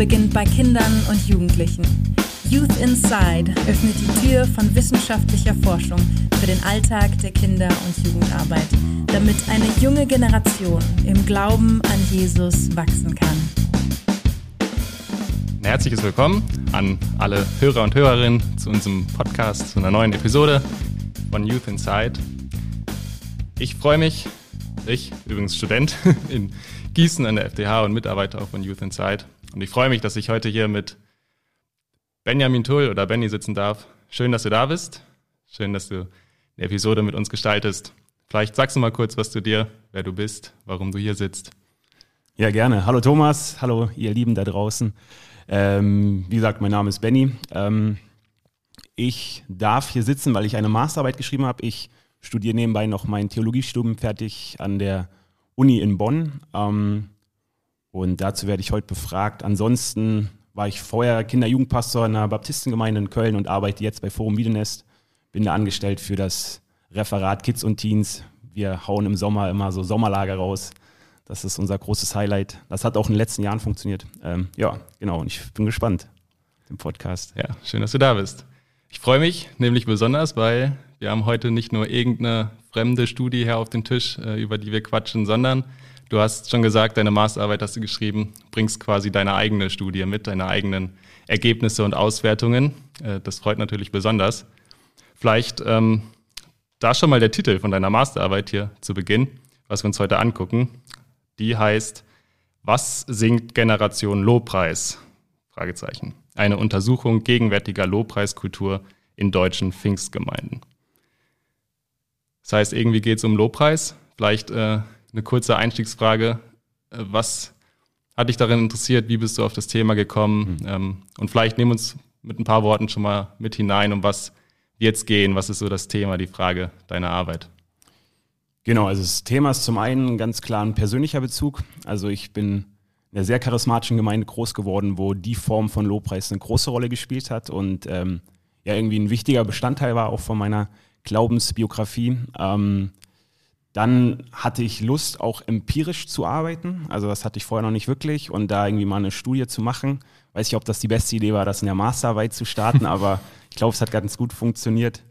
beginnt bei Kindern und Jugendlichen. Youth Inside öffnet die Tür von wissenschaftlicher Forschung für den Alltag der Kinder- und Jugendarbeit, damit eine junge Generation im Glauben an Jesus wachsen kann. Ein herzliches Willkommen an alle Hörer und Hörerinnen zu unserem Podcast, zu einer neuen Episode von Youth Inside. Ich freue mich, ich, übrigens Student in Gießen an der FDH und Mitarbeiter auch von Youth Inside. Und ich freue mich, dass ich heute hier mit Benjamin Tull oder Benny sitzen darf. Schön, dass du da bist. Schön, dass du eine Episode mit uns gestaltest. Vielleicht sagst du mal kurz was zu dir, wer du bist, warum du hier sitzt. Ja, gerne. Hallo Thomas, hallo ihr Lieben da draußen. Ähm, wie gesagt, mein Name ist Benny. Ähm, ich darf hier sitzen, weil ich eine Masterarbeit geschrieben habe. Ich studiere nebenbei noch mein Theologiestudium fertig an der Uni in Bonn. Ähm, und dazu werde ich heute befragt. Ansonsten war ich vorher Kinder-Jugendpastor in einer Baptistengemeinde in Köln und arbeite jetzt bei Forum Wiedenest. Bin da angestellt für das Referat Kids und Teens. Wir hauen im Sommer immer so Sommerlager raus. Das ist unser großes Highlight. Das hat auch in den letzten Jahren funktioniert. Ähm, ja, genau. Und ich bin gespannt, den Podcast. Ja, schön, dass du da bist. Ich freue mich nämlich besonders, weil wir haben heute nicht nur irgendeine fremde Studie hier auf dem Tisch, äh, über die wir quatschen, sondern du hast schon gesagt, deine Masterarbeit hast du geschrieben, bringst quasi deine eigene Studie mit, deine eigenen Ergebnisse und Auswertungen. Äh, das freut natürlich besonders. Vielleicht ähm, da schon mal der Titel von deiner Masterarbeit hier zu Beginn, was wir uns heute angucken. Die heißt, was singt Generation Lobpreis? Fragezeichen. Eine Untersuchung gegenwärtiger Lobpreiskultur in deutschen Pfingstgemeinden. Das heißt, irgendwie geht es um Lobpreis. Vielleicht äh, eine kurze Einstiegsfrage. Äh, was hat dich darin interessiert? Wie bist du auf das Thema gekommen? Mhm. Ähm, und vielleicht nehmen wir uns mit ein paar Worten schon mal mit hinein, um was wird es gehen? Was ist so das Thema, die Frage deiner Arbeit? Genau, also das Thema ist zum einen ganz klar ein persönlicher Bezug. Also ich bin in einer sehr charismatischen Gemeinde groß geworden, wo die Form von Lobpreis eine große Rolle gespielt hat und ähm, ja irgendwie ein wichtiger Bestandteil war auch von meiner Glaubensbiografie. Ähm, dann hatte ich Lust, auch empirisch zu arbeiten. Also das hatte ich vorher noch nicht wirklich. Und da irgendwie mal eine Studie zu machen. Weiß ich, ob das die beste Idee war, das in der Masterarbeit zu starten, aber ich glaube, es hat ganz gut funktioniert.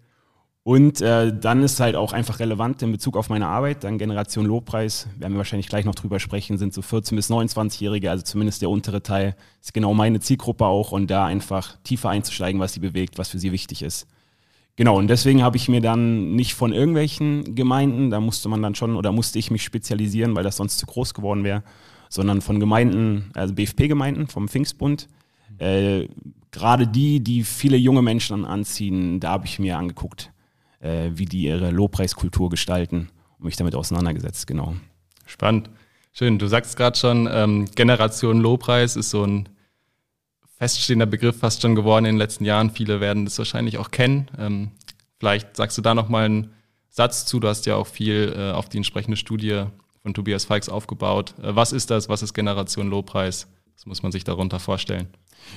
Und äh, dann ist halt auch einfach relevant in Bezug auf meine Arbeit, dann Generation Lobpreis, werden wir wahrscheinlich gleich noch drüber sprechen, sind so 14- bis 29-Jährige, also zumindest der untere Teil, ist genau meine Zielgruppe auch und da einfach tiefer einzusteigen, was sie bewegt, was für sie wichtig ist. Genau, und deswegen habe ich mir dann nicht von irgendwelchen Gemeinden, da musste man dann schon oder musste ich mich spezialisieren, weil das sonst zu groß geworden wäre, sondern von Gemeinden, also BFP-Gemeinden vom Pfingstbund. Äh, Gerade die, die viele junge Menschen anziehen, da habe ich mir angeguckt, äh, wie die ihre Lobpreiskultur gestalten und mich damit auseinandergesetzt, genau. Spannend. Schön. Du sagst gerade schon, ähm, Generation Lobpreis ist so ein feststehender Begriff fast schon geworden in den letzten Jahren. Viele werden das wahrscheinlich auch kennen. Ähm, vielleicht sagst du da noch mal einen Satz zu. Du hast ja auch viel äh, auf die entsprechende Studie von Tobias Falks aufgebaut. Äh, was ist das? Was ist Generation Lobpreis? Was muss man sich darunter vorstellen?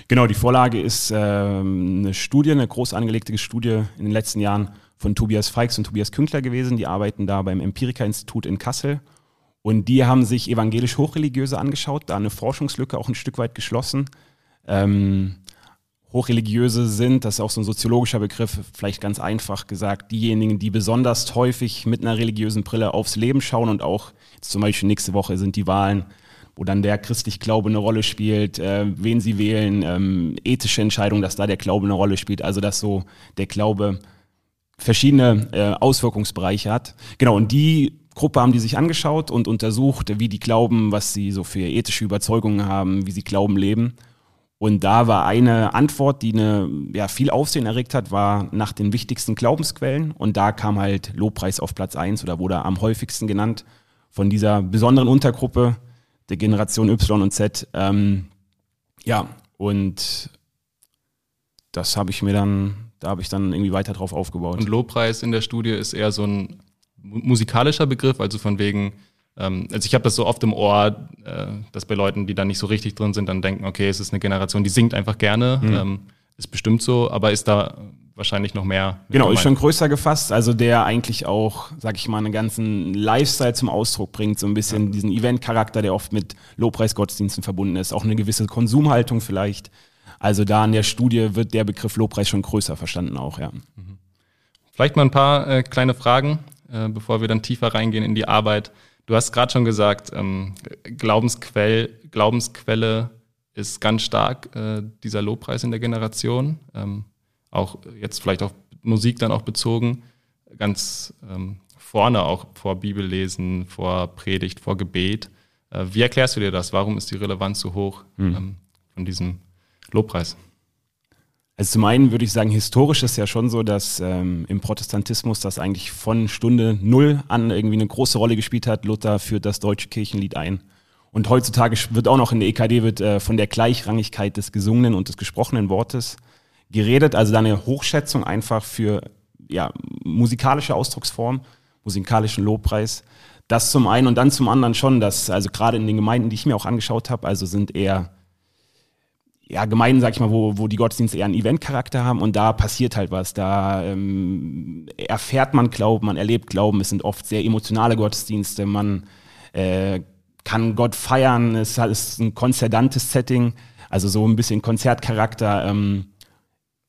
Genau, die Vorlage ist äh, eine Studie, eine groß angelegte Studie in den letzten Jahren von Tobias Falks und Tobias Künkler gewesen. Die arbeiten da beim Empirika-Institut in Kassel. Und die haben sich evangelisch-hochreligiöse angeschaut, da eine Forschungslücke auch ein Stück weit geschlossen ähm, Hochreligiöse sind, das ist auch so ein soziologischer Begriff, vielleicht ganz einfach gesagt, diejenigen, die besonders häufig mit einer religiösen Brille aufs Leben schauen und auch zum Beispiel nächste Woche sind die Wahlen, wo dann der christlich Glaube eine Rolle spielt, äh, wen sie wählen, ähm, ethische Entscheidungen, dass da der Glaube eine Rolle spielt, also dass so der Glaube verschiedene äh, Auswirkungsbereiche hat. Genau, und die Gruppe haben die sich angeschaut und untersucht, wie die glauben, was sie so für ethische Überzeugungen haben, wie sie Glauben leben. Und da war eine Antwort, die eine, ja, viel Aufsehen erregt hat, war nach den wichtigsten Glaubensquellen. Und da kam halt Lobpreis auf Platz eins oder wurde am häufigsten genannt von dieser besonderen Untergruppe der Generation Y und Z. Ähm, ja, und das habe ich mir dann, da habe ich dann irgendwie weiter drauf aufgebaut. Und Lobpreis in der Studie ist eher so ein musikalischer Begriff, also von wegen also ich habe das so oft im Ohr, äh, dass bei Leuten, die da nicht so richtig drin sind, dann denken, okay, es ist eine Generation, die singt einfach gerne. Mhm. Ähm, ist bestimmt so, aber ist da wahrscheinlich noch mehr. Genau, ist schon größer gefasst, also der eigentlich auch, sag ich mal, einen ganzen Lifestyle zum Ausdruck bringt, so ein bisschen ja. diesen Event-Charakter, der oft mit Lobpreisgottesdiensten verbunden ist, auch eine gewisse Konsumhaltung vielleicht. Also da in der Studie wird der Begriff Lobpreis schon größer verstanden auch, ja. Mhm. Vielleicht mal ein paar äh, kleine Fragen, äh, bevor wir dann tiefer reingehen in die Arbeit. Du hast gerade schon gesagt, ähm, Glaubensquell, Glaubensquelle ist ganz stark äh, dieser Lobpreis in der Generation. Ähm, auch jetzt vielleicht auf Musik dann auch bezogen, ganz ähm, vorne auch vor Bibellesen, vor Predigt, vor Gebet. Äh, wie erklärst du dir das? Warum ist die Relevanz so hoch mhm. ähm, von diesem Lobpreis? Also zum einen würde ich sagen, historisch ist ja schon so, dass ähm, im Protestantismus das eigentlich von Stunde Null an irgendwie eine große Rolle gespielt hat. Luther führt das deutsche Kirchenlied ein. Und heutzutage wird auch noch in der EKD wird, äh, von der Gleichrangigkeit des gesungenen und des gesprochenen Wortes geredet. Also da eine Hochschätzung einfach für ja, musikalische Ausdrucksform, musikalischen Lobpreis. Das zum einen und dann zum anderen schon, dass also gerade in den Gemeinden, die ich mir auch angeschaut habe, also sind eher ja, Gemeinden, sag ich mal, wo, wo die Gottesdienste eher einen Eventcharakter haben und da passiert halt was. Da ähm, erfährt man Glauben, man erlebt Glauben. Es sind oft sehr emotionale Gottesdienste. Man äh, kann Gott feiern. Es ist ein konzertantes Setting, also so ein bisschen Konzertcharakter. Ähm,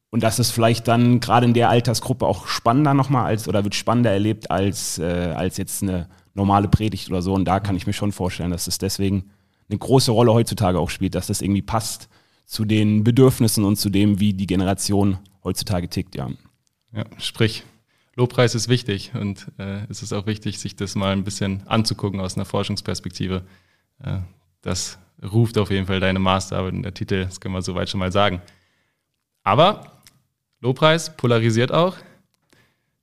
und das ist vielleicht dann gerade in der Altersgruppe auch spannender nochmal als oder wird spannender erlebt als, äh, als jetzt eine normale Predigt oder so. Und da kann ich mir schon vorstellen, dass es deswegen eine große Rolle heutzutage auch spielt, dass das irgendwie passt zu den Bedürfnissen und zu dem, wie die Generation heutzutage tickt, ja. Ja, sprich, Lobpreis ist wichtig und äh, es ist auch wichtig, sich das mal ein bisschen anzugucken aus einer Forschungsperspektive. Äh, das ruft auf jeden Fall deine Masterarbeit und der Titel, das können wir soweit schon mal sagen. Aber Lobpreis polarisiert auch,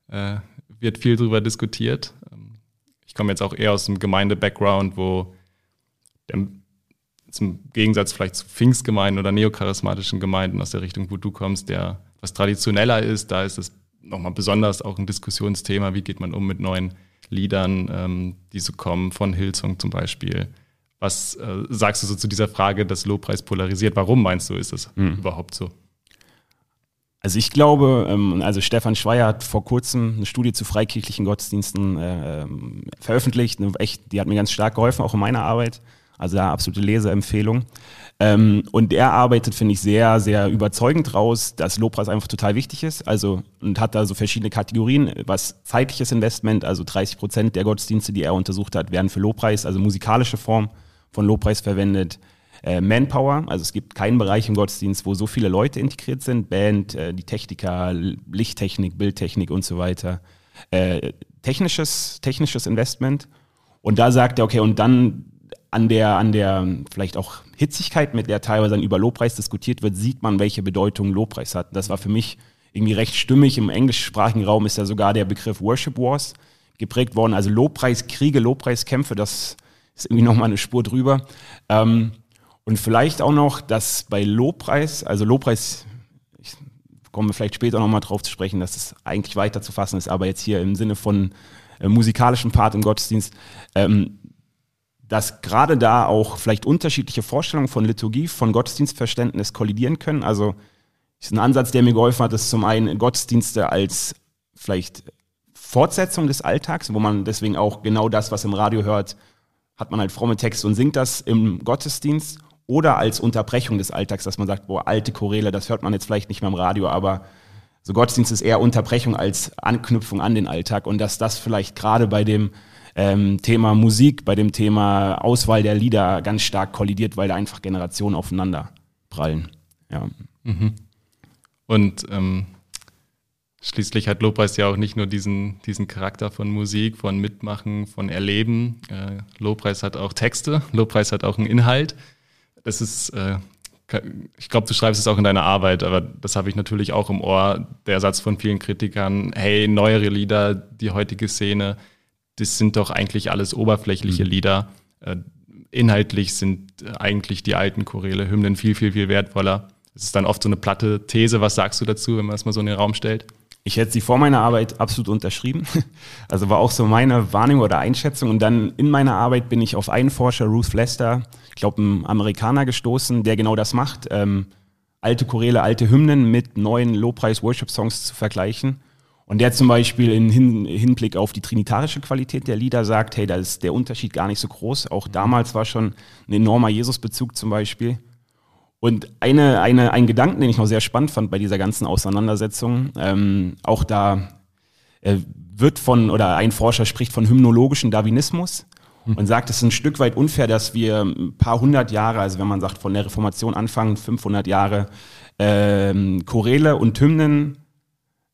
äh, wird viel darüber diskutiert. Ich komme jetzt auch eher aus dem Gemeinde-Background, wo der zum Gegensatz vielleicht zu Pfingstgemeinden oder neocharismatischen Gemeinden aus der Richtung, wo du kommst, der was traditioneller ist, da ist es nochmal besonders auch ein Diskussionsthema, wie geht man um mit neuen Liedern, ähm, die so kommen, von Hillsong zum Beispiel. Was äh, sagst du so zu dieser Frage, dass Lobpreis polarisiert? Warum meinst du, ist das mhm. überhaupt so? Also ich glaube, ähm, also Stefan Schweier hat vor kurzem eine Studie zu freikirchlichen Gottesdiensten äh, ähm, veröffentlicht. Echt, die hat mir ganz stark geholfen, auch in meiner Arbeit. Also da absolute Leseempfehlung. Ähm, und er arbeitet, finde ich, sehr, sehr überzeugend raus, dass Lobpreis einfach total wichtig ist. Also und hat da so verschiedene Kategorien, was zeitliches Investment, also 30 Prozent der Gottesdienste, die er untersucht hat, werden für Lobpreis, also musikalische Form von Lobpreis verwendet. Äh, Manpower, also es gibt keinen Bereich im Gottesdienst, wo so viele Leute integriert sind, Band, äh, die Techniker, Lichttechnik, Bildtechnik und so weiter. Äh, technisches, technisches Investment. Und da sagt er, okay, und dann an der, an der vielleicht auch Hitzigkeit, mit der teilweise dann über Lobpreis diskutiert wird, sieht man, welche Bedeutung Lobpreis hat. Das war für mich irgendwie recht stimmig. Im englischsprachigen Raum ist ja sogar der Begriff Worship Wars geprägt worden. Also Lobpreiskriege, Lobpreiskämpfe, das ist irgendwie nochmal eine Spur drüber. Ähm, und vielleicht auch noch, dass bei Lobpreis, also Lobpreis, ich komme vielleicht später nochmal drauf zu sprechen, dass es eigentlich weiter zu fassen ist, aber jetzt hier im Sinne von äh, musikalischen Part im Gottesdienst, ähm, dass gerade da auch vielleicht unterschiedliche Vorstellungen von Liturgie, von Gottesdienstverständnis kollidieren können. Also ist ein Ansatz, der mir geholfen hat, ist zum einen Gottesdienste als vielleicht Fortsetzung des Alltags, wo man deswegen auch genau das, was im Radio hört, hat man halt fromme Texte und singt das im Gottesdienst oder als Unterbrechung des Alltags, dass man sagt, boah, alte Choräle, das hört man jetzt vielleicht nicht mehr im Radio, aber so Gottesdienst ist eher Unterbrechung als Anknüpfung an den Alltag und dass das vielleicht gerade bei dem ähm, Thema Musik, bei dem Thema Auswahl der Lieder ganz stark kollidiert, weil da einfach Generationen aufeinander prallen. Ja. Mhm. Und ähm, schließlich hat Lobpreis ja auch nicht nur diesen, diesen Charakter von Musik, von Mitmachen, von Erleben. Äh, Lobpreis hat auch Texte, Lobpreis hat auch einen Inhalt. Das ist, äh, ich glaube, du schreibst es auch in deiner Arbeit, aber das habe ich natürlich auch im Ohr. Der Satz von vielen Kritikern, hey, neuere Lieder, die heutige Szene, das sind doch eigentlich alles oberflächliche mhm. Lieder. Äh, inhaltlich sind äh, eigentlich die alten Choräle, Hymnen viel, viel, viel wertvoller. Es ist dann oft so eine platte These. Was sagst du dazu, wenn man das mal so in den Raum stellt? Ich hätte sie vor meiner Arbeit absolut unterschrieben. Also war auch so meine Wahrnehmung oder Einschätzung. Und dann in meiner Arbeit bin ich auf einen Forscher, Ruth Lester, ich glaube, ein Amerikaner gestoßen, der genau das macht. Ähm, alte Choräle, alte Hymnen mit neuen Lobpreis-Worship-Songs zu vergleichen. Und der zum Beispiel im Hin Hinblick auf die trinitarische Qualität der Lieder sagt, hey, da ist der Unterschied gar nicht so groß. Auch damals war schon ein enormer Jesus-Bezug zum Beispiel. Und eine, eine, ein Gedanken, den ich noch sehr spannend fand bei dieser ganzen Auseinandersetzung, ähm, auch da äh, wird von, oder ein Forscher spricht von hymnologischen Darwinismus hm. und sagt, es ist ein Stück weit unfair, dass wir ein paar hundert Jahre, also wenn man sagt von der Reformation anfangen, 500 Jahre, ähm, Choräle und Hymnen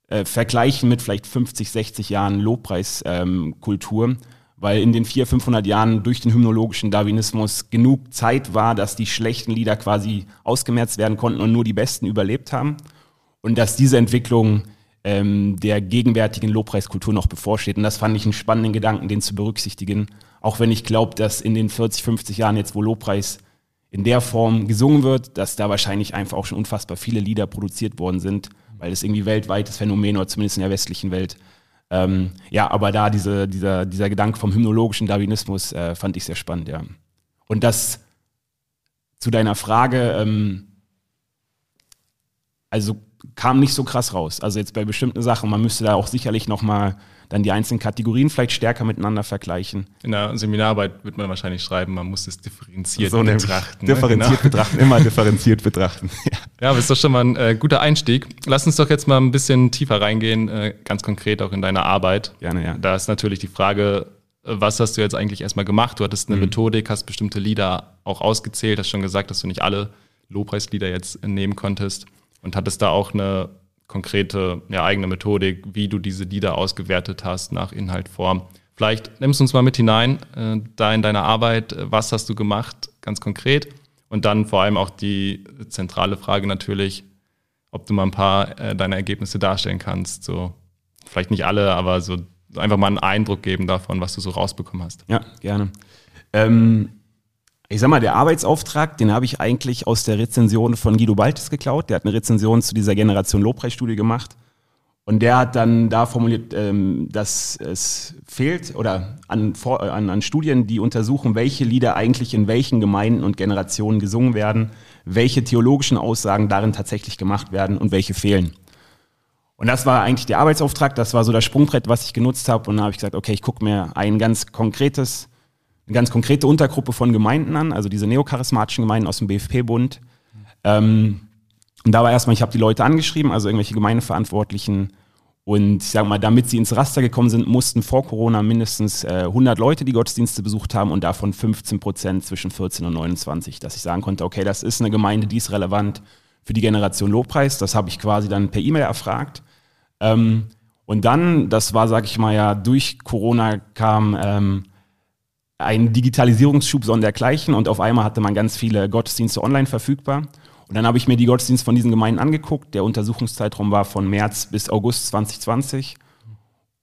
äh, vergleichen mit vielleicht 50, 60 Jahren Lobpreiskultur. Ähm, weil in den 400, 500 Jahren durch den hymnologischen Darwinismus genug Zeit war, dass die schlechten Lieder quasi ausgemerzt werden konnten und nur die besten überlebt haben. Und dass diese Entwicklung ähm, der gegenwärtigen Lobpreiskultur noch bevorsteht. Und das fand ich einen spannenden Gedanken, den zu berücksichtigen. Auch wenn ich glaube, dass in den 40, 50 Jahren jetzt, wo Lobpreis in der Form gesungen wird, dass da wahrscheinlich einfach auch schon unfassbar viele Lieder produziert worden sind, weil es irgendwie weltweites Phänomen oder zumindest in der westlichen Welt ähm, ja, aber da diese, dieser, dieser Gedanke vom hymnologischen Darwinismus äh, fand ich sehr spannend, ja. Und das zu deiner Frage, ähm, also kam nicht so krass raus. Also jetzt bei bestimmten Sachen, man müsste da auch sicherlich nochmal dann die einzelnen Kategorien vielleicht stärker miteinander vergleichen. In der Seminararbeit wird man wahrscheinlich schreiben, man muss es differenziert so betrachten. Differenziert ne? genau. betrachten, immer differenziert betrachten. Ja. ja, aber ist doch schon mal ein äh, guter Einstieg. Lass uns doch jetzt mal ein bisschen tiefer reingehen, äh, ganz konkret auch in deine Arbeit. Gerne, ja. Da ist natürlich die Frage, was hast du jetzt eigentlich erstmal gemacht? Du hattest eine mhm. Methodik, hast bestimmte Lieder auch ausgezählt, hast schon gesagt, dass du nicht alle Lobpreislieder jetzt nehmen konntest und hattest da auch eine konkrete ja, eigene Methodik, wie du diese Lieder ausgewertet hast nach Inhalt, Form. Vielleicht nimmst du uns mal mit hinein, äh, da in deiner Arbeit, was hast du gemacht, ganz konkret? Und dann vor allem auch die zentrale Frage natürlich, ob du mal ein paar äh, deiner Ergebnisse darstellen kannst. So, vielleicht nicht alle, aber so einfach mal einen Eindruck geben davon, was du so rausbekommen hast. Ja, gerne. Ähm, ich sag mal, der Arbeitsauftrag, den habe ich eigentlich aus der Rezension von Guido Baltes geklaut. Der hat eine Rezension zu dieser Generation Lobpreisstudie gemacht. Und der hat dann da formuliert, ähm, dass es fehlt oder an, an, an Studien, die untersuchen, welche Lieder eigentlich in welchen Gemeinden und Generationen gesungen werden, welche theologischen Aussagen darin tatsächlich gemacht werden und welche fehlen. Und das war eigentlich der Arbeitsauftrag, das war so das Sprungbrett, was ich genutzt habe. Und dann habe ich gesagt, okay, ich gucke mir ein ganz konkretes eine ganz konkrete Untergruppe von Gemeinden an, also diese neocharismatischen Gemeinden aus dem BFP-Bund. Ähm, und da war erstmal, ich habe die Leute angeschrieben, also irgendwelche Gemeindeverantwortlichen. Und ich sage mal, damit sie ins Raster gekommen sind, mussten vor Corona mindestens äh, 100 Leute die Gottesdienste besucht haben und davon 15 Prozent zwischen 14 und 29, dass ich sagen konnte, okay, das ist eine Gemeinde, die ist relevant für die Generation Lobpreis. Das habe ich quasi dann per E-Mail erfragt. Ähm, und dann, das war, sage ich mal, ja, durch Corona kam ähm, ein Digitalisierungsschub sondergleichen und auf einmal hatte man ganz viele Gottesdienste online verfügbar. Und dann habe ich mir die Gottesdienste von diesen Gemeinden angeguckt. Der Untersuchungszeitraum war von März bis August 2020.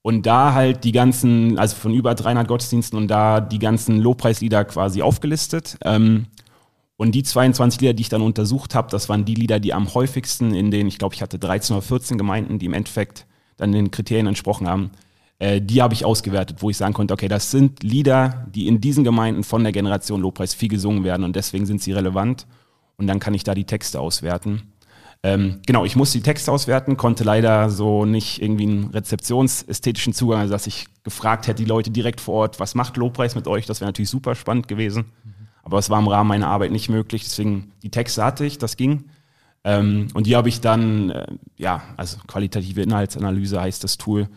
Und da halt die ganzen, also von über 300 Gottesdiensten und da die ganzen Lobpreislieder quasi aufgelistet. Ähm, und die 22 Lieder, die ich dann untersucht habe, das waren die Lieder, die am häufigsten in den, ich glaube, ich hatte 13 oder 14 Gemeinden, die im Endeffekt dann den Kriterien entsprochen haben, äh, die habe ich ausgewertet, wo ich sagen konnte, okay, das sind Lieder, die in diesen Gemeinden von der Generation Lobpreis viel gesungen werden und deswegen sind sie relevant. Und dann kann ich da die Texte auswerten. Ähm, genau, ich musste die Texte auswerten, konnte leider so nicht irgendwie einen rezeptionsästhetischen Zugang, also dass ich gefragt hätte, die Leute direkt vor Ort, was macht Lobpreis mit euch? Das wäre natürlich super spannend gewesen. Aber es war im Rahmen meiner Arbeit nicht möglich. Deswegen, die Texte hatte ich, das ging. Ähm, und die habe ich dann, äh, ja, also qualitative Inhaltsanalyse heißt das Tool,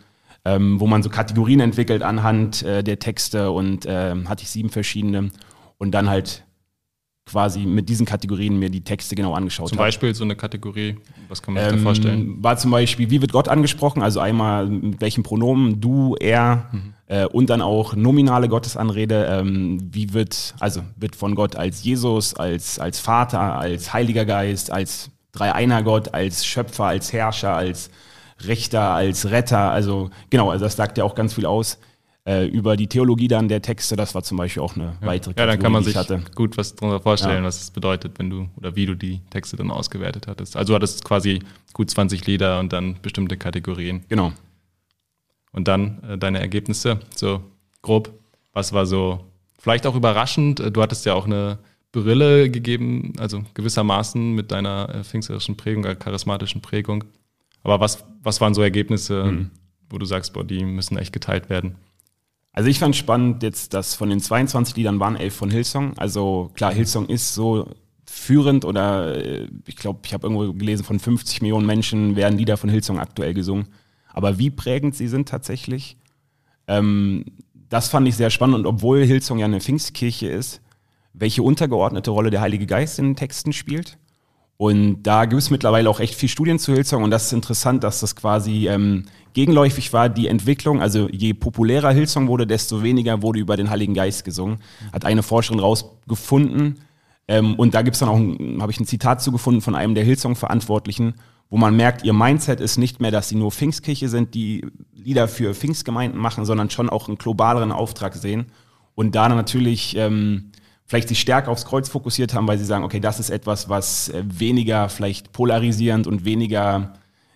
ähm, wo man so Kategorien entwickelt anhand äh, der Texte und äh, hatte ich sieben verschiedene und dann halt quasi mit diesen Kategorien mir die Texte genau angeschaut Zum Beispiel so eine Kategorie, was kann man sich ähm, da vorstellen? War zum Beispiel, wie wird Gott angesprochen? Also einmal mit welchen Pronomen, du, er mhm. äh, und dann auch nominale Gottesanrede. Ähm, wie wird, also wird von Gott als Jesus, als, als Vater, als Heiliger Geist, als Dreieiner Gott, als Schöpfer, als Herrscher, als Richter, als Retter. Also genau, also das sagt ja auch ganz viel aus äh, über die Theologie dann der Texte. Das war zum Beispiel auch eine ja. weitere Kategorie, Ja, dann kann man sich gut was darunter vorstellen, ja. was es bedeutet, wenn du oder wie du die Texte dann ausgewertet hattest. Also du hattest quasi gut 20 Lieder und dann bestimmte Kategorien. Genau. Und dann äh, deine Ergebnisse, so grob. Was war so vielleicht auch überraschend? Du hattest ja auch eine Brille gegeben, also gewissermaßen mit deiner äh, pfingsterischen Prägung, äh, charismatischen Prägung. Aber was, was waren so Ergebnisse, mhm. wo du sagst, boah, die müssen echt geteilt werden? Also ich fand spannend jetzt, dass von den 22 Liedern waren elf von Hillsong. Also klar, Hillsong ist so führend oder äh, ich glaube, ich habe irgendwo gelesen, von 50 Millionen Menschen werden Lieder von Hillsong aktuell gesungen. Aber wie prägend sie sind tatsächlich, ähm, das fand ich sehr spannend. Und obwohl Hillsong ja eine Pfingstkirche ist, welche untergeordnete Rolle der Heilige Geist in den Texten spielt. Und da gibt es mittlerweile auch echt viel Studien zu Hillsong und das ist interessant, dass das quasi ähm, gegenläufig war, die Entwicklung. Also je populärer Hillsong wurde, desto weniger wurde über den Heiligen Geist gesungen. Hat eine Forscherin rausgefunden. Ähm, und da gibt's dann auch, habe ich ein Zitat zugefunden von einem der Hillsong-Verantwortlichen, wo man merkt, ihr Mindset ist nicht mehr, dass sie nur Pfingstkirche sind, die Lieder für Pfingstgemeinden machen, sondern schon auch einen globaleren Auftrag sehen. Und da natürlich ähm, vielleicht sich stärker aufs Kreuz fokussiert haben, weil sie sagen, okay, das ist etwas, was äh, weniger vielleicht polarisierend und weniger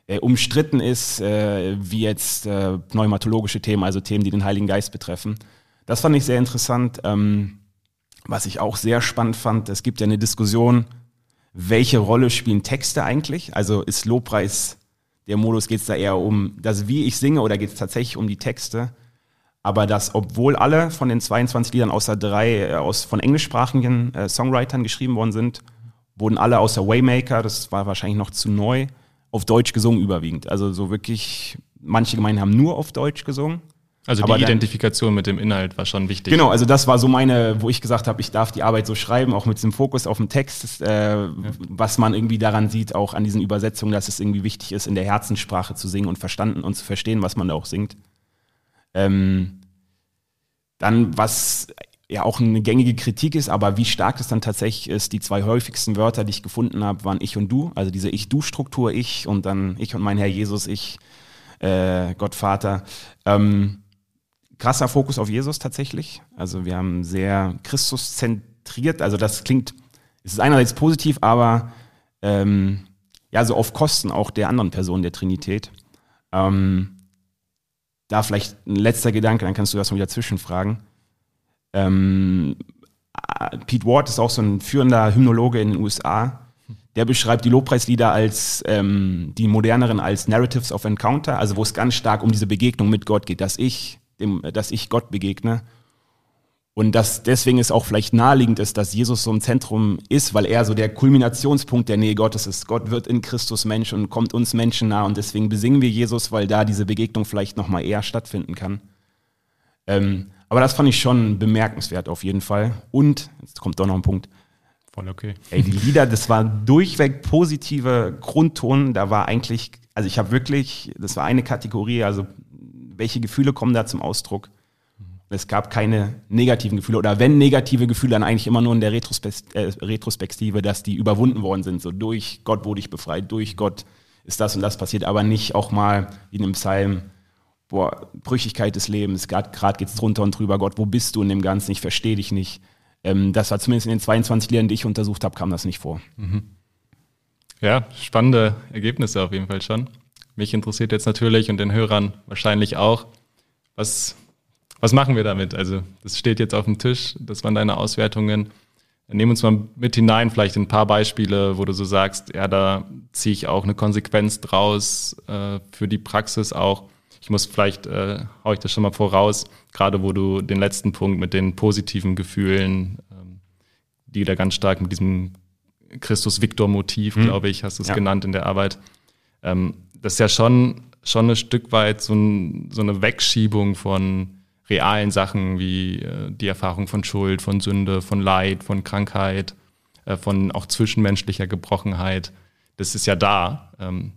äh, umstritten ist, äh, wie jetzt äh, pneumatologische Themen, also Themen, die den Heiligen Geist betreffen. Das fand ich sehr interessant. Ähm, was ich auch sehr spannend fand, es gibt ja eine Diskussion, welche Rolle spielen Texte eigentlich? Also ist Lobpreis der Modus, geht es da eher um das, wie ich singe oder geht es tatsächlich um die Texte? Aber dass, obwohl alle von den 22 Liedern außer drei äh, aus, von englischsprachigen äh, Songwritern geschrieben worden sind, wurden alle außer Waymaker, das war wahrscheinlich noch zu neu, auf Deutsch gesungen überwiegend. Also so wirklich, manche Gemeinden haben nur auf Deutsch gesungen. Also die Identifikation mit dem Inhalt war schon wichtig. Genau, also das war so meine, wo ich gesagt habe, ich darf die Arbeit so schreiben, auch mit diesem Fokus auf dem Text, äh, ja. was man irgendwie daran sieht, auch an diesen Übersetzungen, dass es irgendwie wichtig ist, in der Herzenssprache zu singen und verstanden und zu verstehen, was man da auch singt. Ähm, dann, was ja auch eine gängige Kritik ist, aber wie stark es dann tatsächlich ist, die zwei häufigsten Wörter, die ich gefunden habe, waren ich und du, also diese Ich-Du-Struktur, ich und dann ich und mein Herr Jesus, ich, äh, Gott Vater. Ähm, krasser Fokus auf Jesus tatsächlich. Also wir haben sehr Christus zentriert, also das klingt, es ist einerseits positiv, aber ähm, ja, so auf Kosten auch der anderen Personen der Trinität. Ähm, da vielleicht ein letzter Gedanke, dann kannst du das mal wieder zwischenfragen. Ähm, Pete Ward ist auch so ein führender Hymnologe in den USA. Der beschreibt die Lobpreislieder als ähm, die moderneren als Narratives of Encounter, also wo es ganz stark um diese Begegnung mit Gott geht, dass ich, dem, dass ich Gott begegne und dass deswegen es auch vielleicht naheliegend ist, dass Jesus so im Zentrum ist, weil er so der Kulminationspunkt der Nähe Gottes ist. Gott wird in Christus Mensch und kommt uns Menschen nah und deswegen besingen wir Jesus, weil da diese Begegnung vielleicht nochmal eher stattfinden kann. Ähm, aber das fand ich schon bemerkenswert auf jeden Fall. Und, jetzt kommt doch noch ein Punkt. Voll okay. Ey, die Lieder, das war durchweg positive Grundton. Da war eigentlich, also ich habe wirklich, das war eine Kategorie, also welche Gefühle kommen da zum Ausdruck? Es gab keine negativen Gefühle oder wenn negative Gefühle, dann eigentlich immer nur in der äh, Retrospektive, dass die überwunden worden sind. So durch Gott wurde ich befreit, durch Gott ist das und das passiert, aber nicht auch mal wie in einem Psalm, boah, Brüchigkeit des Lebens, gerade geht es drunter und drüber, Gott, wo bist du in dem Ganzen, ich verstehe dich nicht. Ähm, das war zumindest in den 22 Lehren, die ich untersucht habe, kam das nicht vor. Mhm. Ja, spannende Ergebnisse auf jeden Fall schon. Mich interessiert jetzt natürlich und den Hörern wahrscheinlich auch, was was machen wir damit? Also, das steht jetzt auf dem Tisch, das waren deine Auswertungen. Nehmen uns mal mit hinein, vielleicht ein paar Beispiele, wo du so sagst, ja, da ziehe ich auch eine Konsequenz draus äh, für die Praxis auch. Ich muss vielleicht, äh, hau ich das schon mal voraus, gerade wo du den letzten Punkt mit den positiven Gefühlen, ähm, die da ganz stark mit diesem Christus-Victor-Motiv, mhm. glaube ich, hast du es ja. genannt in der Arbeit. Ähm, das ist ja schon, schon ein Stück weit so, ein, so eine Wegschiebung von realen Sachen wie äh, die Erfahrung von Schuld, von Sünde, von Leid, von Krankheit, äh, von auch zwischenmenschlicher Gebrochenheit. Das ist ja da. Ähm,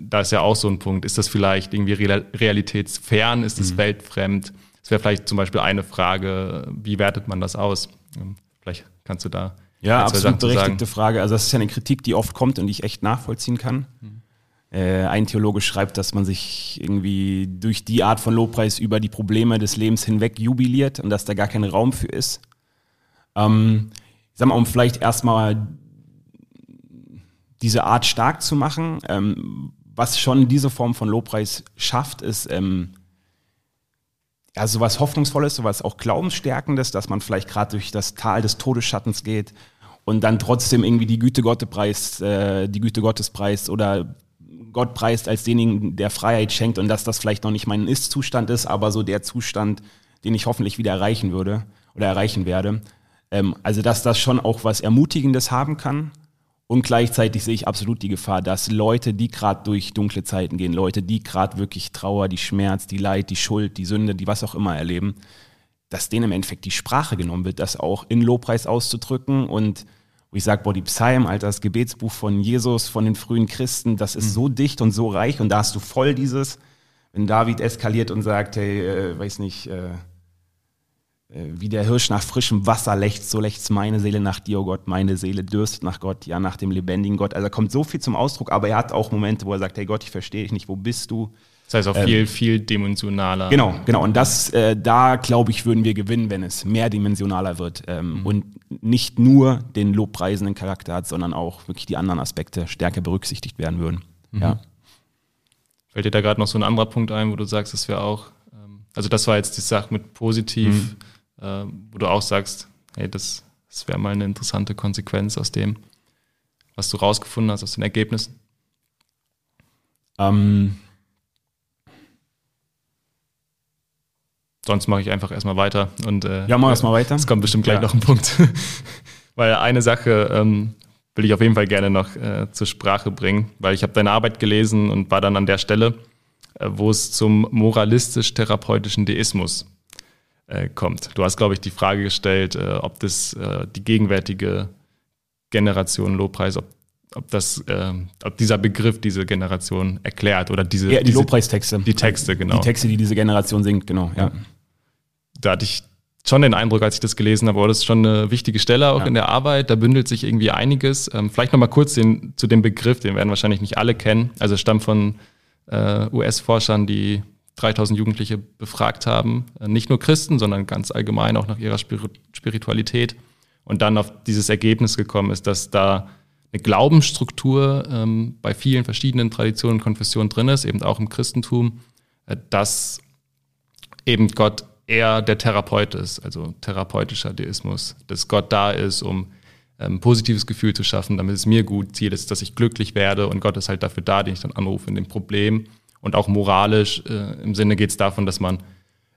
da ist ja auch so ein Punkt. Ist das vielleicht irgendwie realitätsfern? Ist es mhm. weltfremd? Das wäre vielleicht zum Beispiel eine Frage, wie wertet man das aus? Ähm, vielleicht kannst du da. Ja, absolut berechtigte Frage. Also das ist ja eine Kritik, die oft kommt und die ich echt nachvollziehen kann. Mhm. Äh, ein Theologe schreibt, dass man sich irgendwie durch die Art von Lobpreis über die Probleme des Lebens hinweg jubiliert und dass da gar kein Raum für ist. Ähm, ich sag mal, um vielleicht erstmal diese Art stark zu machen, ähm, was schon diese Form von Lobpreis schafft, ist, ähm, ja, sowas Hoffnungsvolles, sowas auch Glaubensstärkendes, dass man vielleicht gerade durch das Tal des Todesschattens geht und dann trotzdem irgendwie die Güte Gottes preist, äh, die Güte Gottes preist oder Gott preist als denjenigen, der Freiheit schenkt und dass das vielleicht noch nicht mein Ist-Zustand ist, aber so der Zustand, den ich hoffentlich wieder erreichen würde oder erreichen werde. Ähm, also dass das schon auch was Ermutigendes haben kann. Und gleichzeitig sehe ich absolut die Gefahr, dass Leute, die gerade durch dunkle Zeiten gehen, Leute, die gerade wirklich Trauer, die Schmerz, die Leid, die Schuld, die Sünde, die was auch immer erleben, dass denen im Endeffekt die Sprache genommen wird, das auch in Lobpreis auszudrücken und wo ich sage, boah, die Psalm, Alter, das Gebetsbuch von Jesus, von den frühen Christen, das ist mhm. so dicht und so reich und da hast du voll dieses, wenn David eskaliert und sagt, hey, äh, weiß nicht, äh, äh, wie der Hirsch nach frischem Wasser lechzt, so lechzt meine Seele nach dir, oh Gott, meine Seele dürstet nach Gott, ja, nach dem lebendigen Gott. Also da kommt so viel zum Ausdruck, aber er hat auch Momente, wo er sagt, hey Gott, ich verstehe dich nicht, wo bist du? Das heißt auch viel, ähm, viel dimensionaler. Genau, genau. Und das, äh, da glaube ich, würden wir gewinnen, wenn es mehrdimensionaler wird ähm, mhm. und nicht nur den lobpreisenden Charakter hat, sondern auch wirklich die anderen Aspekte stärker berücksichtigt werden würden. Mhm. Ja. Fällt dir da gerade noch so ein anderer Punkt ein, wo du sagst, das wäre auch, ähm, also das war jetzt die Sache mit positiv, mhm. äh, wo du auch sagst, hey, das, das wäre mal eine interessante Konsequenz aus dem, was du rausgefunden hast, aus den Ergebnissen? Ähm, Sonst mache ich einfach erstmal weiter. Und, äh, ja, mach erstmal weiter. Es kommt bestimmt gleich ja. noch ein Punkt. weil eine Sache ähm, will ich auf jeden Fall gerne noch äh, zur Sprache bringen, weil ich habe deine Arbeit gelesen und war dann an der Stelle, äh, wo es zum moralistisch-therapeutischen Deismus äh, kommt. Du hast, glaube ich, die Frage gestellt, äh, ob das äh, die gegenwärtige Generation Lobpreis, ob ob das, äh, ob dieser Begriff diese Generation erklärt oder diese. Ja, die diese, Lobpreistexte. Die Texte, genau. Die Texte, die diese Generation singt, genau, ja. Da hatte ich schon den Eindruck, als ich das gelesen habe, oh, das ist schon eine wichtige Stelle auch ja. in der Arbeit. Da bündelt sich irgendwie einiges. Ähm, vielleicht nochmal kurz den, zu dem Begriff, den werden wahrscheinlich nicht alle kennen. Also es stammt von äh, US-Forschern, die 3000 Jugendliche befragt haben. Äh, nicht nur Christen, sondern ganz allgemein auch nach ihrer Spiritualität. Und dann auf dieses Ergebnis gekommen ist, dass da eine Glaubensstruktur ähm, bei vielen verschiedenen Traditionen und Konfessionen drin ist, eben auch im Christentum, äh, dass eben Gott eher der Therapeut ist, also therapeutischer Deismus, dass Gott da ist, um ein ähm, positives Gefühl zu schaffen, damit es mir gut Ziel ist, dass ich glücklich werde und Gott ist halt dafür da, den ich dann anrufe in dem Problem. Und auch moralisch äh, im Sinne geht es davon, dass man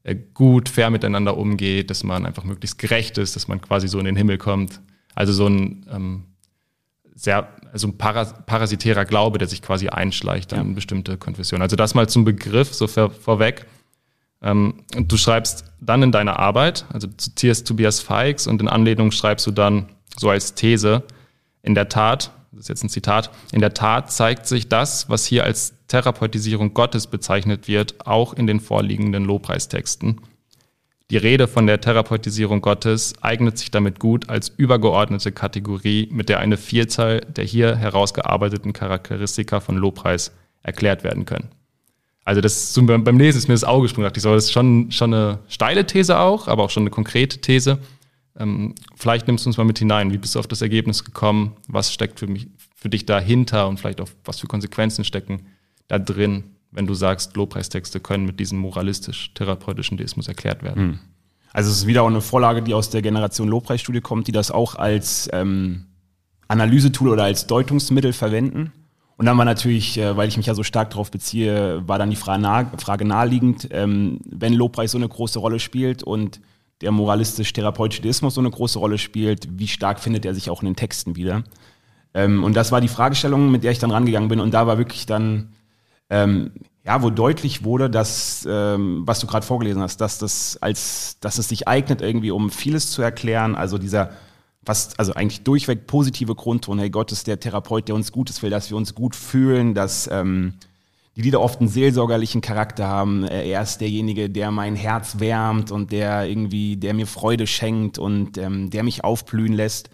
äh, gut, fair miteinander umgeht, dass man einfach möglichst gerecht ist, dass man quasi so in den Himmel kommt. Also so ein ähm, sehr, also ein Paras parasitärer Glaube, der sich quasi einschleicht an ja. bestimmte Konfessionen. Also das mal zum Begriff so vor, vorweg. Ähm, du schreibst dann in deiner Arbeit, also zitierst Tobias Feix und in Anlehnung schreibst du dann so als These, in der Tat, das ist jetzt ein Zitat, in der Tat zeigt sich das, was hier als Therapeutisierung Gottes bezeichnet wird, auch in den vorliegenden Lobpreistexten. Die Rede von der Therapeutisierung Gottes eignet sich damit gut als übergeordnete Kategorie, mit der eine Vielzahl der hier herausgearbeiteten Charakteristika von Lobpreis erklärt werden können. Also das so beim Lesen ist mir das Auge gesprungen. Dachte ich so, das ist schon, schon eine steile These auch, aber auch schon eine konkrete These. Ähm, vielleicht nimmst du uns mal mit hinein. Wie bist du auf das Ergebnis gekommen? Was steckt für mich, für dich dahinter und vielleicht auch was für Konsequenzen stecken da drin, wenn du sagst, Lobpreistexte können mit diesem moralistisch-therapeutischen Deismus erklärt werden? Hm. Also es ist wieder auch eine Vorlage, die aus der Generation Lobpreisstudie kommt, die das auch als ähm, Analysetool oder als Deutungsmittel verwenden. Und dann war natürlich, äh, weil ich mich ja so stark darauf beziehe, war dann die Frage, nah, Frage naheliegend, ähm, wenn Lobpreis so eine große Rolle spielt und der moralistisch-therapeutische Deismus so eine große Rolle spielt, wie stark findet er sich auch in den Texten wieder? Ähm, und das war die Fragestellung, mit der ich dann rangegangen bin. Und da war wirklich dann, ähm, ja, wo deutlich wurde, dass, was du gerade vorgelesen hast, dass das als, dass es sich eignet irgendwie, um vieles zu erklären. Also dieser fast, also eigentlich durchweg positive Grundton. Hey, Gott ist der Therapeut, der uns Gutes will, dass wir uns gut fühlen, dass ähm, die Lieder oft einen seelsorgerlichen Charakter haben. Er ist derjenige, der mein Herz wärmt und der irgendwie, der mir Freude schenkt und ähm, der mich aufblühen lässt.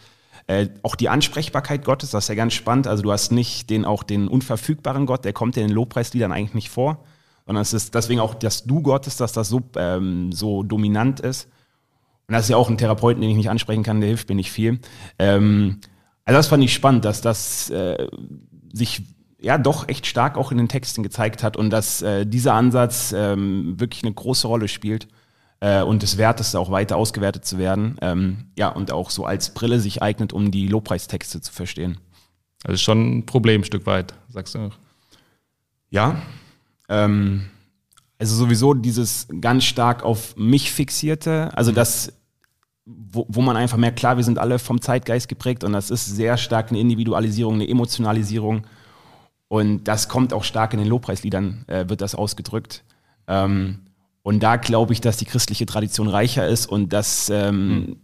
Äh, auch die Ansprechbarkeit Gottes, das ist ja ganz spannend. Also du hast nicht den auch den unverfügbaren Gott, der kommt in den Lobpreisliedern eigentlich nicht vor, sondern es ist deswegen auch das Du Gottes, dass das so, ähm, so dominant ist. Und das ist ja auch ein Therapeuten, den ich nicht ansprechen kann, der hilft mir nicht viel. Ähm, also das fand ich spannend, dass das äh, sich ja doch echt stark auch in den Texten gezeigt hat und dass äh, dieser Ansatz ähm, wirklich eine große Rolle spielt. äh, und es wert ist, auch weiter ausgewertet zu werden. Ähm, ja, und auch so als Brille sich eignet, um die Lobpreistexte zu verstehen. Also schon ein Problem ein Stück weit, sagst du auch. Ja. Ähm, also sowieso dieses ganz stark auf mich fixierte, also das, wo, wo man einfach merkt, klar, wir sind alle vom Zeitgeist geprägt und das ist sehr stark eine Individualisierung, eine Emotionalisierung. Und das kommt auch stark in den Lobpreisliedern, äh, wird das ausgedrückt. Ähm, und da glaube ich, dass die christliche Tradition reicher ist und dass, ähm, mhm.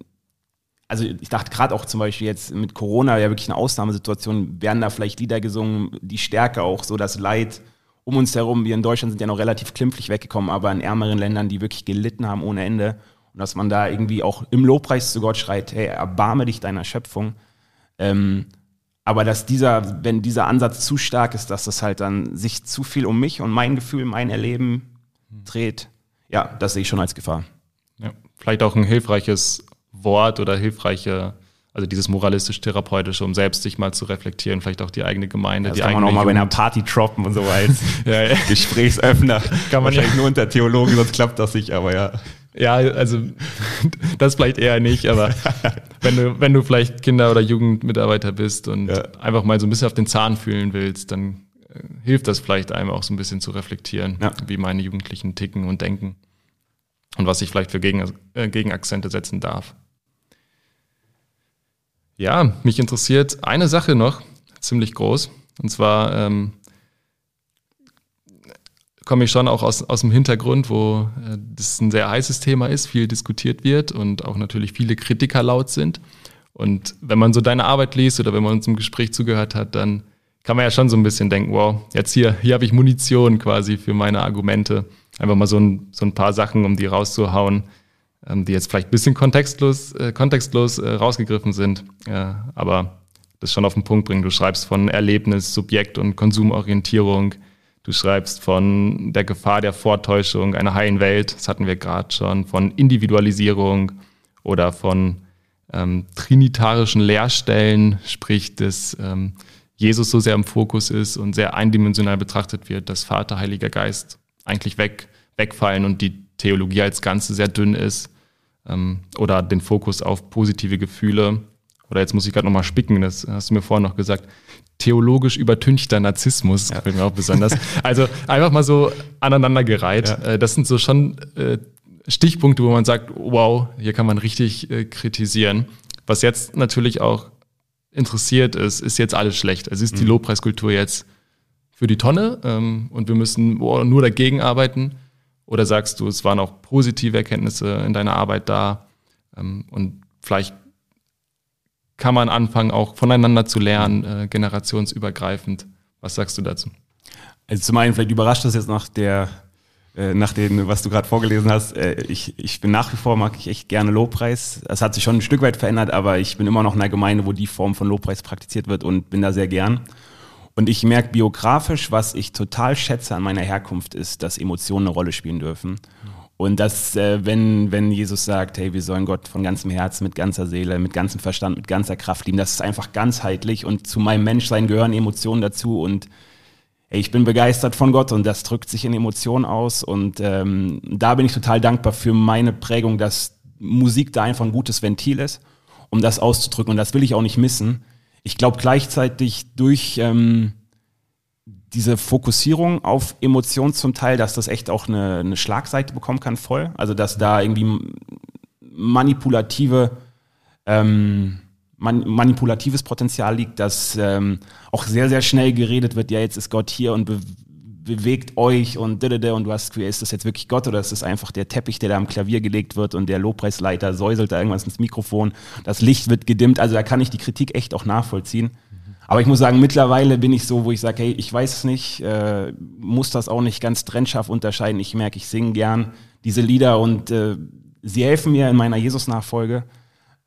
also ich dachte gerade auch zum Beispiel jetzt mit Corona ja wirklich eine Ausnahmesituation, werden da vielleicht Lieder gesungen, die Stärke auch, so das Leid um uns herum. Wir in Deutschland sind ja noch relativ klimpflich weggekommen, aber in ärmeren Ländern, die wirklich gelitten haben ohne Ende. Und dass man da irgendwie auch im Lobpreis zu Gott schreit, hey, erbarme dich deiner Schöpfung. Ähm, aber dass dieser, wenn dieser Ansatz zu stark ist, dass das halt dann sich zu viel um mich und mein Gefühl, mein Erleben dreht, ja, das sehe ich schon als Gefahr. Ja, vielleicht auch ein hilfreiches Wort oder hilfreiche, also dieses moralistisch-therapeutische, um selbst sich mal zu reflektieren, vielleicht auch die eigene Gemeinde. Das die kann man auch mal bei einer Party droppen und so als ja, ja. Gesprächsöffner. Kann man Wahrscheinlich ja. nur unter Theologen, sonst klappt das nicht, aber ja. Ja, also das vielleicht eher nicht, aber wenn du, wenn du vielleicht Kinder- oder Jugendmitarbeiter bist und ja. einfach mal so ein bisschen auf den Zahn fühlen willst, dann äh, hilft das vielleicht einem auch so ein bisschen zu reflektieren, ja. wie meine Jugendlichen ticken und denken und was ich vielleicht für Gegen, äh, Gegenakzente setzen darf. Ja, mich interessiert eine Sache noch, ziemlich groß, und zwar ähm, komme ich schon auch aus, aus dem Hintergrund, wo äh, das ein sehr heißes Thema ist, viel diskutiert wird und auch natürlich viele Kritiker laut sind. Und wenn man so deine Arbeit liest oder wenn man uns im Gespräch zugehört hat, dann kann man ja schon so ein bisschen denken, wow, jetzt hier, hier habe ich Munition quasi für meine Argumente. Einfach mal so ein, so ein paar Sachen, um die rauszuhauen, die jetzt vielleicht ein bisschen kontextlos, äh, kontextlos äh, rausgegriffen sind, äh, aber das schon auf den Punkt bringen. Du schreibst von Erlebnis, Subjekt und Konsumorientierung, Du schreibst von der Gefahr der Vortäuschung einer heilen Welt, das hatten wir gerade schon, von Individualisierung oder von ähm, trinitarischen Lehrstellen, sprich, dass ähm, Jesus so sehr im Fokus ist und sehr eindimensional betrachtet wird, dass Vater, Heiliger Geist eigentlich weg, wegfallen und die Theologie als Ganze sehr dünn ist ähm, oder den Fokus auf positive Gefühle. Oder jetzt muss ich gerade nochmal spicken, das hast du mir vorhin noch gesagt theologisch übertünchter Narzissmus, ja. gefällt mir auch besonders. Also einfach mal so aneinandergereiht. Ja. Äh, das sind so schon äh, Stichpunkte, wo man sagt, wow, hier kann man richtig äh, kritisieren. Was jetzt natürlich auch interessiert ist, ist jetzt alles schlecht. Also ist die mhm. Lobpreiskultur jetzt für die Tonne ähm, und wir müssen nur dagegen arbeiten? Oder sagst du, es waren auch positive Erkenntnisse in deiner Arbeit da ähm, und vielleicht kann man anfangen, auch voneinander zu lernen, äh, generationsübergreifend. Was sagst du dazu? Also zum einen, vielleicht überrascht das jetzt nach der, äh, nach dem, was du gerade vorgelesen hast. Äh, ich, ich bin nach wie vor, mag ich echt gerne Lobpreis. Es hat sich schon ein Stück weit verändert, aber ich bin immer noch in einer Gemeinde, wo die Form von Lobpreis praktiziert wird und bin da sehr gern. Und ich merke biografisch, was ich total schätze an meiner Herkunft, ist, dass Emotionen eine Rolle spielen dürfen. Und dass, äh, wenn, wenn Jesus sagt, hey, wir sollen Gott von ganzem Herzen, mit ganzer Seele, mit ganzem Verstand, mit ganzer Kraft lieben, das ist einfach ganzheitlich und zu meinem Menschsein gehören Emotionen dazu und hey, ich bin begeistert von Gott und das drückt sich in Emotionen aus und ähm, da bin ich total dankbar für meine Prägung, dass Musik da einfach ein gutes Ventil ist, um das auszudrücken und das will ich auch nicht missen. Ich glaube gleichzeitig durch... Ähm, diese Fokussierung auf Emotionen zum Teil, dass das echt auch eine, eine Schlagseite bekommen kann, voll. Also dass da irgendwie manipulative, ähm, man, manipulatives Potenzial liegt, dass ähm, auch sehr, sehr schnell geredet wird, ja, jetzt ist Gott hier und bewegt euch und didede und du hast, ist das jetzt wirklich Gott oder ist das einfach der Teppich, der da am Klavier gelegt wird und der Lobpreisleiter säuselt da irgendwas ins Mikrofon, das Licht wird gedimmt, also da kann ich die Kritik echt auch nachvollziehen. Aber ich muss sagen, mittlerweile bin ich so, wo ich sage, hey, ich weiß es nicht, äh, muss das auch nicht ganz trennscharf unterscheiden. Ich merke, ich singe gern diese Lieder und äh, sie helfen mir in meiner Jesus-Nachfolge.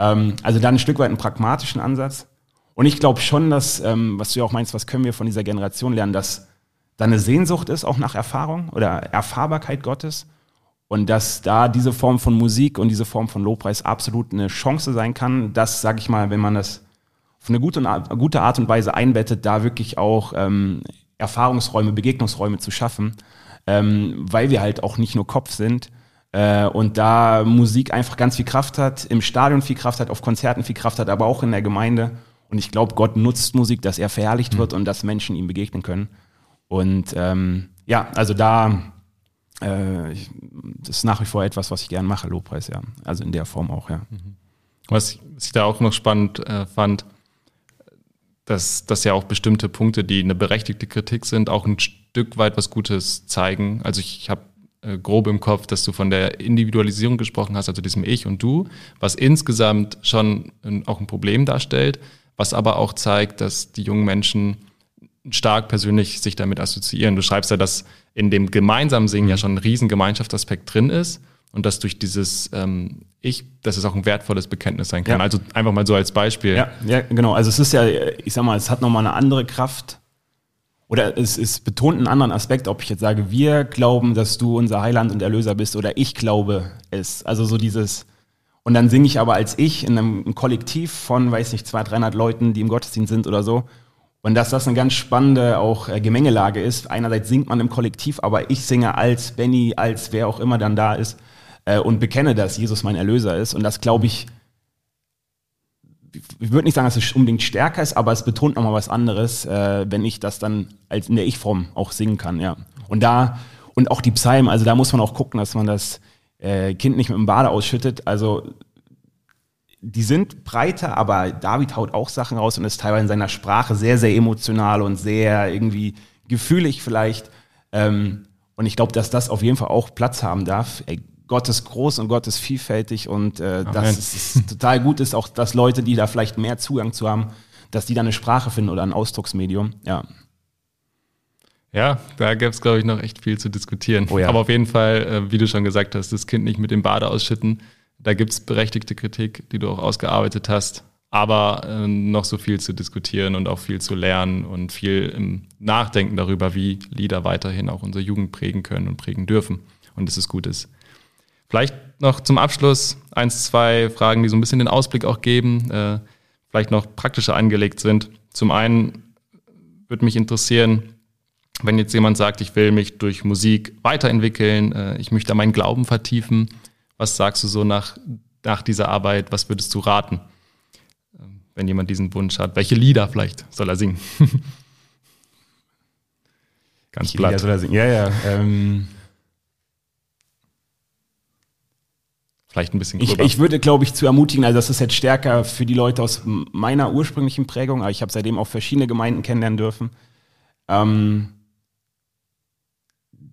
Ähm, also dann ein Stück weit einen pragmatischen Ansatz. Und ich glaube schon, dass, ähm, was du ja auch meinst, was können wir von dieser Generation lernen, dass da eine Sehnsucht ist, auch nach Erfahrung oder Erfahrbarkeit Gottes. Und dass da diese Form von Musik und diese Form von Lobpreis absolut eine Chance sein kann, dass, sag ich mal, wenn man das auf eine gute, gute Art und Weise einbettet, da wirklich auch ähm, Erfahrungsräume, Begegnungsräume zu schaffen, ähm, weil wir halt auch nicht nur Kopf sind, Äh, und da Musik einfach ganz viel Kraft hat, im Stadion viel Kraft hat, auf Konzerten viel Kraft hat, aber auch in der Gemeinde. Und ich glaube, Gott nutzt Musik, dass er verherrlicht mhm. wird und dass Menschen ihm begegnen können. Und ähm, ja, also da äh, ich, das ist nach wie vor etwas, was ich gern mache, Lobpreis, ja. Also in der Form auch, ja. Mhm. Was, ich da auch noch spannend äh, fand, dass, dass ja auch bestimmte Punkte, die eine berechtigte Kritik sind, auch ein Stück weit was Gutes zeigen. Also ich, ich habe äh, grob im Kopf, dass du von der Individualisierung gesprochen hast, also diesem Ich und Du, was insgesamt schon ein, auch ein Problem darstellt, was aber auch zeigt, dass die jungen Menschen stark persönlich sich damit assoziieren. Du schreibst ja, dass in dem gemeinsamen Singen ja schon ein riesen Gemeinschaftsaspekt drin ist und dass durch dieses ähm, Ich, dass es auch ein wertvolles Bekenntnis sein kann. Ja. Also einfach mal so als Beispiel. Ja, ja, genau. Also es ist ja, ich sag mal, es hat nochmal eine andere Kraft oder es, es betont einen anderen Aspekt, ob ich jetzt sage, wir glauben, dass du unser Heiland und Erlöser bist oder ich glaube es. Also so dieses, und dann singe ich aber als ich in einem Kollektiv von, weiß nicht, 200, 300 Leuten, die im Gottesdienst sind oder so. Und dass das eine ganz spannende auch äh, Gemengelage ist. Einerseits singt man im Kollektiv, aber ich singe als Benny, als wer auch immer dann da ist äh, und bekenne, dass Jesus mein Erlöser ist. Und das glaube ich, ich würde nicht sagen, dass es unbedingt stärker ist, aber es betont nochmal was anderes, äh, wenn ich das dann als in der Ich-Form auch singen kann, ja. Und da, und auch die Psalmen, also da muss man auch gucken, dass man das äh, Kind nicht mit dem Bade ausschüttet. Also die sind breiter, aber David haut auch Sachen raus und ist teilweise in seiner Sprache sehr, sehr emotional und sehr irgendwie gefühlig vielleicht. Ähm, und ich glaube, dass das auf jeden Fall auch Platz haben darf. Ey, Gott ist groß und Gott ist vielfältig und äh, dass es total gut ist, auch dass Leute, die da vielleicht mehr Zugang zu haben, dass die da eine Sprache finden oder ein Ausdrucksmedium. Ja. Ja, da gäbe es, glaube ich, noch echt viel zu diskutieren. Oh ja. Aber auf jeden Fall, äh, wie du schon gesagt hast, das Kind nicht mit dem Bade ausschütten da gibt es berechtigte Kritik, die du auch ausgearbeitet hast, aber äh, noch so viel zu diskutieren und auch viel zu lernen und viel im Nachdenken darüber, wie Lieder weiterhin auch unsere Jugend prägen können und prägen dürfen und dass es gut ist. Vielleicht noch zum Abschluss eins, zwei Fragen, die so ein bisschen den Ausblick auch geben, äh, vielleicht noch praktischer angelegt sind. Zum einen würde mich interessieren, wenn jetzt jemand sagt, ich will mich durch Musik weiterentwickeln, äh, ich möchte meinen Glauben vertiefen, was sagst du so nach, nach dieser Arbeit? Was würdest du raten, ähm, wenn jemand diesen Wunsch hat? Welche Lieder vielleicht soll er singen? Ganz platt. Soll er singen? Ja, ja. Ähm Vielleicht ein bisschen Ich, ich würde, glaube ich, zu ermutigen, also das ist jetzt stärker für die Leute aus meiner ursprünglichen Prägung, aber ich habe seitdem auch verschiedene Gemeinden kennenlernen dürfen. Ähm,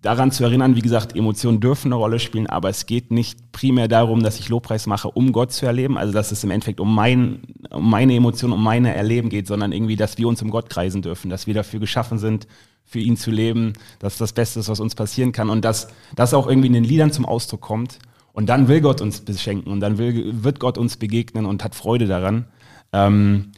daran zu erinnern, wie gesagt, Emotionen dürfen eine Rolle spielen, aber es geht nicht primär darum, dass ich Lobpreis mache, um Gott zu erleben, also dass es im Endeffekt um, mein, um meine Emotionen, um meine Erleben geht, sondern irgendwie, dass wir uns um Gott kreisen dürfen, dass wir dafür geschaffen sind, für ihn zu leben, dass das Beste ist, was uns passieren kann und dass das auch irgendwie in den Liedern zum Ausdruck kommt. Und dann will Gott uns beschenken und dann will, wird Gott uns begegnen und hat Freude daran. Ähm,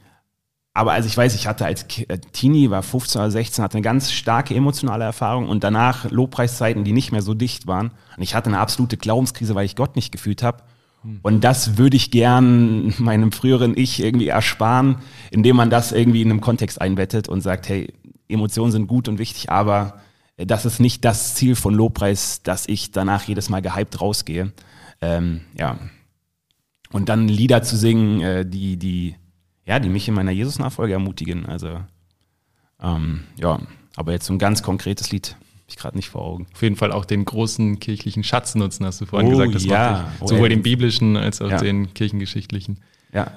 aber also ich weiß, ich hatte als äh, Teenie, war 15 oder 16, hatte eine ganz starke emotionale Erfahrung und danach Lobpreiszeiten, die nicht mehr so dicht waren. Und ich hatte eine absolute Glaubenskrise, weil ich Gott nicht gefühlt habe. Hm. Und das würde ich gern meinem früheren Ich irgendwie ersparen, indem man das irgendwie in einem Kontext einbettet und sagt, hey, Emotionen sind gut und wichtig, aber das ist nicht das Ziel von Lobpreis, dass ich danach jedes Mal gehypt rausgehe. Ähm, ja. Und dann Lieder zu singen, äh, die, die ja, die mich in meiner Jesus-Nachfolge ermutigen. Also, ähm, ja, aber jetzt so ein ganz konkretes Lied ich gerade nicht vor Augen. Auf jeden Fall auch den großen kirchlichen Schatz nutzen, hast du vorhin oh, gesagt. Das ja. Oh, sowohl den biblischen als auch ja. den kirchengeschichtlichen. Ja.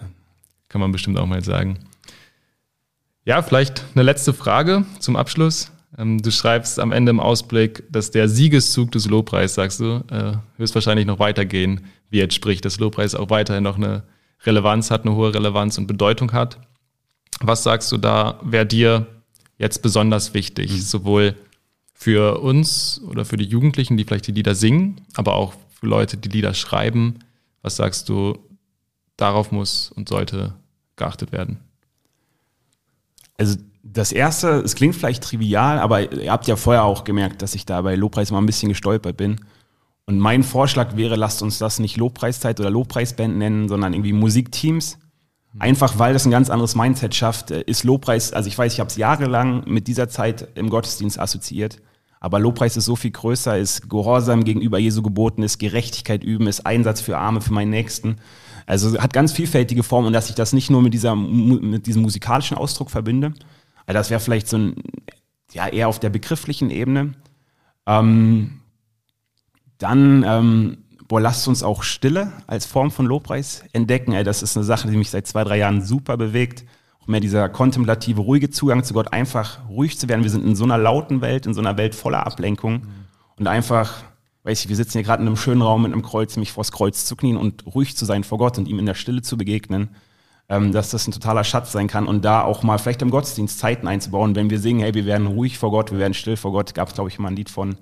Kann man bestimmt auch mal sagen. Ja, vielleicht eine letzte Frage zum Abschluss. Ähm, du schreibst am Ende im Ausblick, dass der Siegeszug des Lobpreis, sagst du, äh, höchstwahrscheinlich noch weitergehen wird. Sprich, dass Lobpreis auch weiterhin noch eine Relevanz hat, eine hohe Relevanz und Bedeutung hat. Was sagst du da, wäre dir jetzt besonders wichtig, mhm. sowohl für uns oder für die Jugendlichen, die vielleicht die Lieder singen, aber auch für Leute, die Lieder schreiben? Was sagst du, darauf muss und sollte geachtet werden? Also das erste, es klingt vielleicht trivial, aber ihr habt ja vorher auch gemerkt, dass ich da bei Lobpreis mal ein bisschen gestolpert bin. Und mein Vorschlag wäre, lasst uns das nicht Lobpreiszeit oder Lobpreisband nennen, sondern irgendwie Musikteams. Einfach weil das ein ganz anderes Mindset schafft, äh, ist Lobpreis, also ich weiß, ich habe es jahrelang mit dieser Zeit im Gottesdienst assoziiert. Aber Lobpreis ist so viel größer, ist Gehorsam gegenüber Jesu geboten, ist Gerechtigkeit üben, ist Einsatz für Arme, für meinen Nächsten. Also hat ganz vielfältige Formen und dass ich das nicht nur mit, dieser, mit diesem musikalischen Ausdruck verbinde. Also das wäre vielleicht so ein, ja, eher auf der begrifflichen Ebene. Ähm, dann, ähm, boah, lasst uns auch Stille als Form von Lobpreis entdecken. Ey, das ist eine Sache, die mich seit zwei, drei Jahren super bewegt. Auch mehr dieser kontemplative, ruhige Zugang zu Gott, einfach ruhig zu werden. Wir sind in so einer lauten Welt, in so einer Welt voller Ablenkung. Und einfach weiß ich, wir sitzen hier gerade in einem schönen Raum mit einem Kreuz, mich vors Kreuz zu knien und ruhig zu sein vor Gott und ihm in der Stille zu begegnen, ähm, dass das ein totaler Schatz sein kann und da auch mal vielleicht im Gottesdienst Zeiten einzubauen, wenn wir singen, hey, wir werden ruhig vor Gott, wir werden still vor Gott, gab es, glaube ich, mal ein Lied von,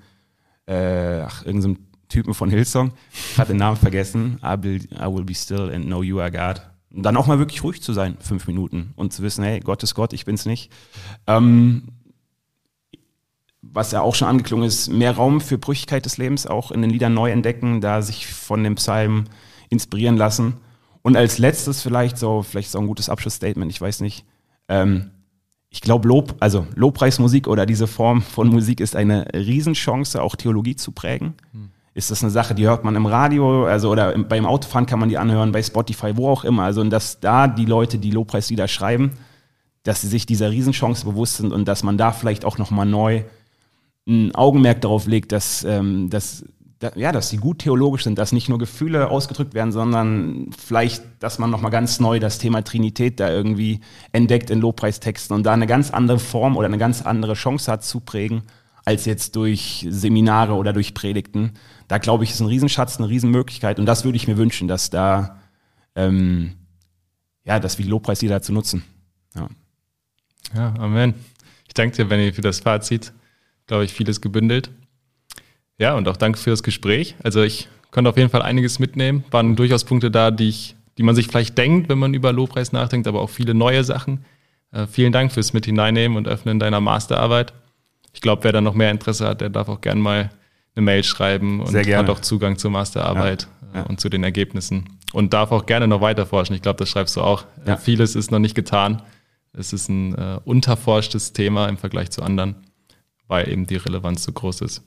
äh, ach, irgendeinem Typen von Hillsong, ich hatte den Namen vergessen, I will, I will be still and know you are God. Und dann auch mal wirklich ruhig zu sein, fünf Minuten und zu wissen, hey, Gott ist Gott, ich bin's nicht. Ähm, was ja auch schon angeklungen ist, mehr Raum für Brüchigkeit des Lebens auch in den Liedern neu entdecken, da sich von dem Psalm inspirieren lassen. Und als letztes vielleicht so, vielleicht so ein gutes Abschlussstatement, ich weiß nicht. Ähm, ich glaube, Lob, also Lobpreismusik oder diese Form von Musik ist eine Riesenchance, auch Theologie zu prägen. Hm. Ist das eine Sache, die hört man im Radio, also oder beim Autofahren kann man die anhören, bei Spotify, wo auch immer. Also, und dass da die Leute, die Lobpreislieder schreiben, dass sie sich dieser Riesenchance bewusst sind und dass man da vielleicht auch nochmal neu ein Augenmerk darauf legt, dass, ähm, dass, da, ja, dass sie gut theologisch sind, dass nicht nur Gefühle ausgedrückt werden, sondern vielleicht, dass man nochmal ganz neu das Thema Trinität da irgendwie entdeckt in Lobpreistexten und da eine ganz andere Form oder eine ganz andere Chance hat zu prägen, als jetzt durch Seminare oder durch Predigten. Da glaube ich, ist ein Riesenschatz, eine Riesenmöglichkeit und das würde ich mir wünschen, dass da, ähm, ja, dass wir die Lobpreislieder dazu nutzen. Ja. ja, Amen. Ich danke dir, Benny, für das Fazit glaube ich, vieles gebündelt. Ja, und auch danke für das Gespräch. Also ich konnte auf jeden Fall einiges mitnehmen. Waren durchaus Punkte da, die, ich, die man sich vielleicht denkt, wenn man über Lobpreis nachdenkt, aber auch viele neue Sachen. Äh, vielen Dank fürs Mit hineinnehmen und Öffnen deiner Masterarbeit. Ich glaube, wer da noch mehr Interesse hat, der darf auch gerne mal eine Mail schreiben und hat auch Zugang zur Masterarbeit ja, ja. Äh, und zu den Ergebnissen. Und darf auch gerne noch weiter forschen. Ich glaube, das schreibst du auch. Äh, ja. Vieles ist noch nicht getan. Es ist ein äh, unterforschtes Thema im Vergleich zu anderen weil eben die Relevanz so groß ist.